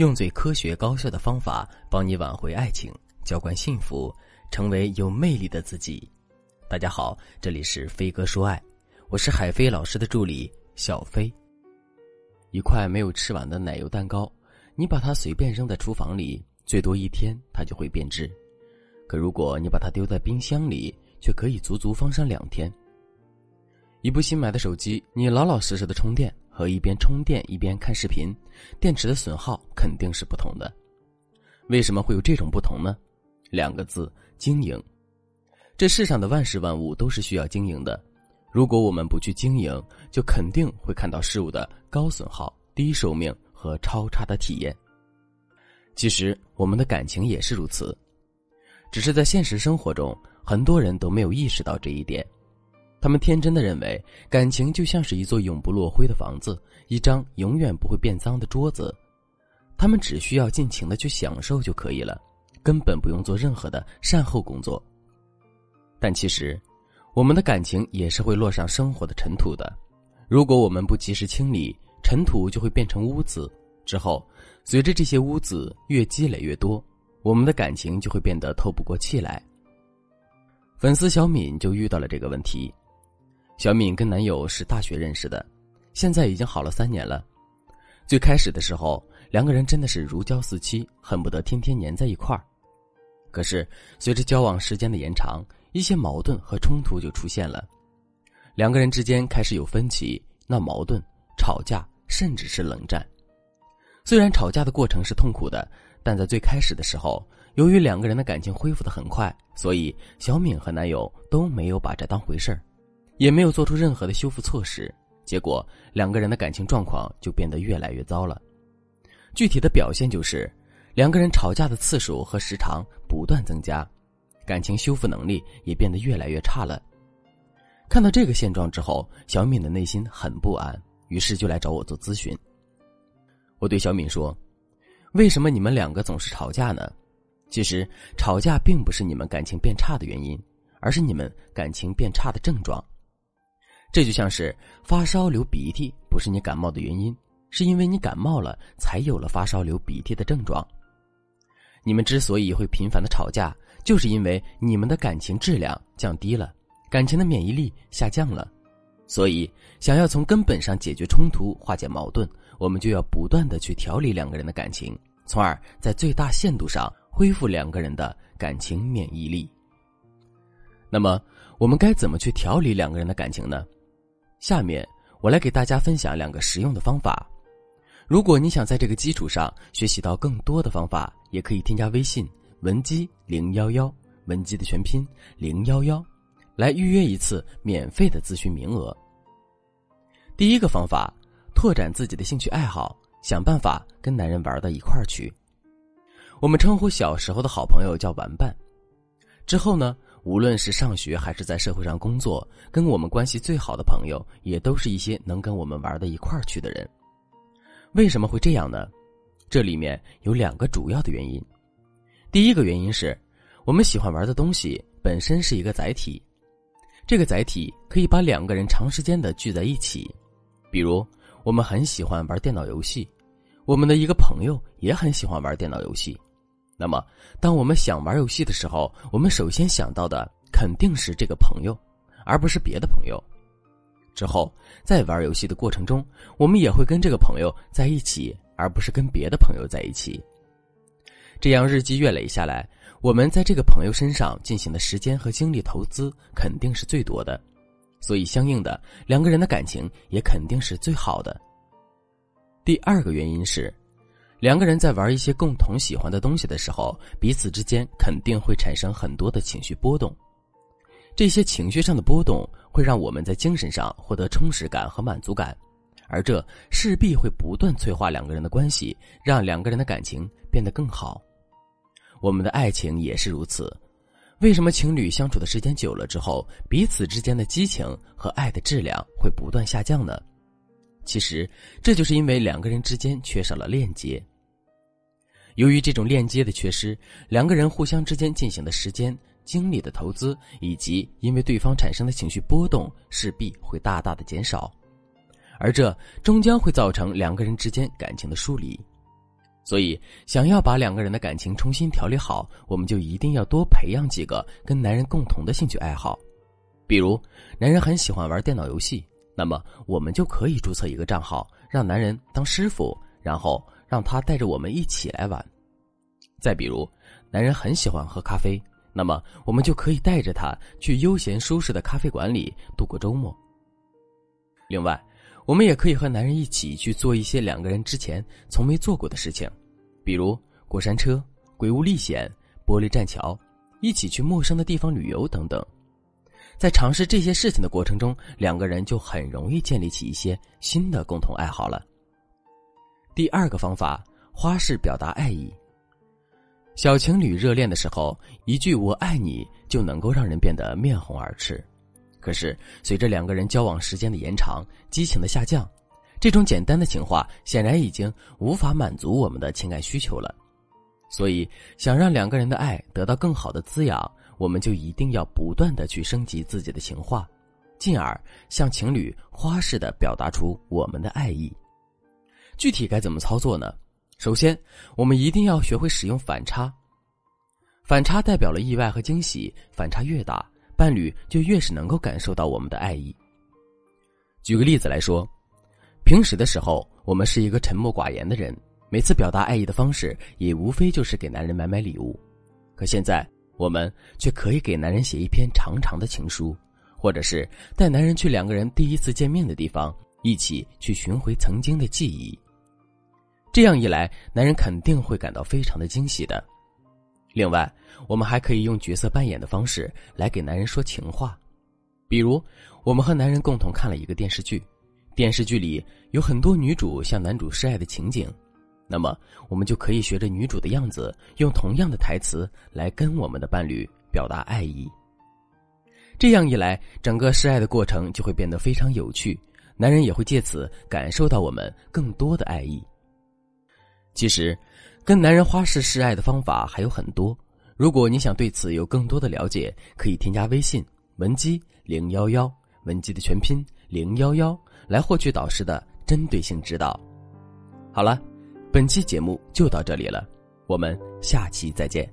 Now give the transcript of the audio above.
用最科学高效的方法帮你挽回爱情，浇灌幸福，成为有魅力的自己。大家好，这里是飞哥说爱，我是海飞老师的助理小飞。一块没有吃完的奶油蛋糕，你把它随便扔在厨房里，最多一天它就会变质；可如果你把它丢在冰箱里，却可以足足放上两天。一部新买的手机，你老老实实的充电。和一边充电一边看视频，电池的损耗肯定是不同的。为什么会有这种不同呢？两个字：经营。这世上的万事万物都是需要经营的。如果我们不去经营，就肯定会看到事物的高损耗、低寿命和超差的体验。其实我们的感情也是如此，只是在现实生活中，很多人都没有意识到这一点。他们天真的认为，感情就像是一座永不落灰的房子，一张永远不会变脏的桌子，他们只需要尽情的去享受就可以了，根本不用做任何的善后工作。但其实，我们的感情也是会落上生活的尘土的。如果我们不及时清理，尘土就会变成污渍，之后，随着这些污渍越积累越多，我们的感情就会变得透不过气来。粉丝小敏就遇到了这个问题。小敏跟男友是大学认识的，现在已经好了三年了。最开始的时候，两个人真的是如胶似漆，恨不得天天粘在一块儿。可是随着交往时间的延长，一些矛盾和冲突就出现了，两个人之间开始有分歧、闹矛盾、吵架，甚至是冷战。虽然吵架的过程是痛苦的，但在最开始的时候，由于两个人的感情恢复的很快，所以小敏和男友都没有把这当回事儿。也没有做出任何的修复措施，结果两个人的感情状况就变得越来越糟了。具体的表现就是，两个人吵架的次数和时长不断增加，感情修复能力也变得越来越差了。看到这个现状之后，小敏的内心很不安，于是就来找我做咨询。我对小敏说：“为什么你们两个总是吵架呢？其实吵架并不是你们感情变差的原因，而是你们感情变差的症状。”这就像是发烧流鼻涕，不是你感冒的原因，是因为你感冒了才有了发烧流鼻涕的症状。你们之所以会频繁的吵架，就是因为你们的感情质量降低了，感情的免疫力下降了。所以，想要从根本上解决冲突、化解矛盾，我们就要不断的去调理两个人的感情，从而在最大限度上恢复两个人的感情免疫力。那么，我们该怎么去调理两个人的感情呢？下面我来给大家分享两个实用的方法。如果你想在这个基础上学习到更多的方法，也可以添加微信文姬零幺幺，文姬的全拼零幺幺，来预约一次免费的咨询名额。第一个方法，拓展自己的兴趣爱好，想办法跟男人玩到一块儿去。我们称呼小时候的好朋友叫玩伴，之后呢？无论是上学还是在社会上工作，跟我们关系最好的朋友，也都是一些能跟我们玩到一块儿去的人。为什么会这样呢？这里面有两个主要的原因。第一个原因是，我们喜欢玩的东西本身是一个载体，这个载体可以把两个人长时间的聚在一起。比如，我们很喜欢玩电脑游戏，我们的一个朋友也很喜欢玩电脑游戏。那么，当我们想玩游戏的时候，我们首先想到的肯定是这个朋友，而不是别的朋友。之后，在玩游戏的过程中，我们也会跟这个朋友在一起，而不是跟别的朋友在一起。这样日积月累下来，我们在这个朋友身上进行的时间和精力投资肯定是最多的，所以相应的，两个人的感情也肯定是最好的。第二个原因是。两个人在玩一些共同喜欢的东西的时候，彼此之间肯定会产生很多的情绪波动。这些情绪上的波动会让我们在精神上获得充实感和满足感，而这势必会不断催化两个人的关系，让两个人的感情变得更好。我们的爱情也是如此。为什么情侣相处的时间久了之后，彼此之间的激情和爱的质量会不断下降呢？其实，这就是因为两个人之间缺少了链接。由于这种链接的缺失，两个人互相之间进行的时间、精力的投资，以及因为对方产生的情绪波动，势必会大大的减少，而这终将会造成两个人之间感情的疏离。所以，想要把两个人的感情重新调理好，我们就一定要多培养几个跟男人共同的兴趣爱好。比如，男人很喜欢玩电脑游戏，那么我们就可以注册一个账号，让男人当师傅，然后让他带着我们一起来玩。再比如，男人很喜欢喝咖啡，那么我们就可以带着他去悠闲舒适的咖啡馆里度过周末。另外，我们也可以和男人一起去做一些两个人之前从没做过的事情，比如过山车、鬼屋历险、玻璃栈桥，一起去陌生的地方旅游等等。在尝试这些事情的过程中，两个人就很容易建立起一些新的共同爱好了。第二个方法，花式表达爱意。小情侣热恋的时候，一句“我爱你”就能够让人变得面红耳赤。可是，随着两个人交往时间的延长，激情的下降，这种简单的情话显然已经无法满足我们的情感需求了。所以，想让两个人的爱得到更好的滋养。我们就一定要不断的去升级自己的情话，进而向情侣花式的表达出我们的爱意。具体该怎么操作呢？首先，我们一定要学会使用反差。反差代表了意外和惊喜，反差越大，伴侣就越是能够感受到我们的爱意。举个例子来说，平时的时候，我们是一个沉默寡言的人，每次表达爱意的方式也无非就是给男人买买礼物。可现在，我们却可以给男人写一篇长长的情书，或者是带男人去两个人第一次见面的地方，一起去寻回曾经的记忆。这样一来，男人肯定会感到非常的惊喜的。另外，我们还可以用角色扮演的方式来给男人说情话，比如，我们和男人共同看了一个电视剧，电视剧里有很多女主向男主示爱的情景。那么，我们就可以学着女主的样子，用同样的台词来跟我们的伴侣表达爱意。这样一来，整个示爱的过程就会变得非常有趣，男人也会借此感受到我们更多的爱意。其实，跟男人花式示爱的方法还有很多。如果你想对此有更多的了解，可以添加微信文姬零幺幺，文姬的全拼零幺幺，来获取导师的针对性指导。好了。本期节目就到这里了，我们下期再见。